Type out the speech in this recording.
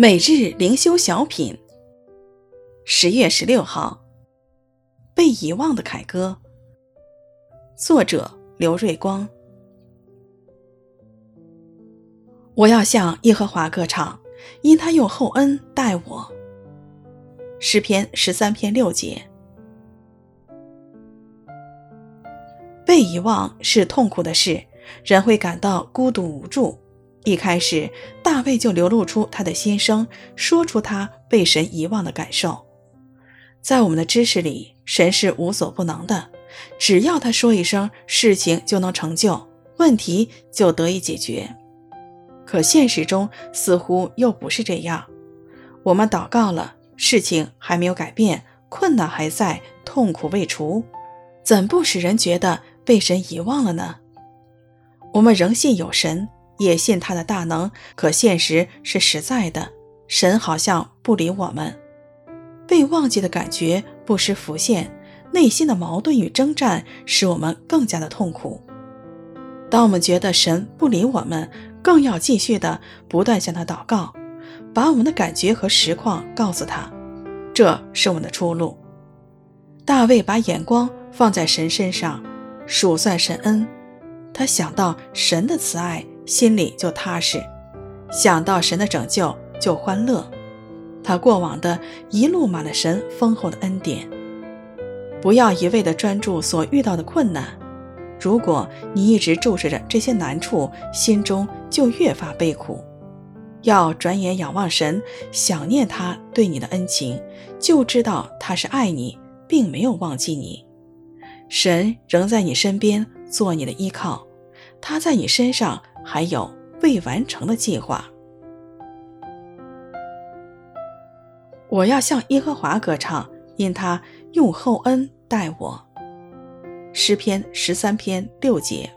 每日灵修小品，十月十六号，被遗忘的凯歌，作者刘瑞光。我要向耶和华歌唱，因他用厚恩待我。诗篇十三篇六节。被遗忘是痛苦的事，人会感到孤独无助。一开始，大卫就流露出他的心声，说出他被神遗忘的感受。在我们的知识里，神是无所不能的，只要他说一声，事情就能成就，问题就得以解决。可现实中似乎又不是这样。我们祷告了，事情还没有改变，困难还在，痛苦未除，怎不使人觉得被神遗忘了呢？我们仍信有神。也信他的大能，可现实是实在的，神好像不理我们，被忘记的感觉不时浮现，内心的矛盾与征战使我们更加的痛苦。当我们觉得神不理我们，更要继续的不断向他祷告，把我们的感觉和实况告诉他，这是我们的出路。大卫把眼光放在神身上，数算神恩，他想到神的慈爱。心里就踏实，想到神的拯救就欢乐。他过往的一路满了神丰厚的恩典。不要一味地专注所遇到的困难，如果你一直注视着这些难处，心中就越发悲苦。要转眼仰望神，想念他对你的恩情，就知道他是爱你，并没有忘记你。神仍在你身边做你的依靠，他在你身上。还有未完成的计划。我要向耶和华歌唱，因他用厚恩待我。诗篇十三篇六节。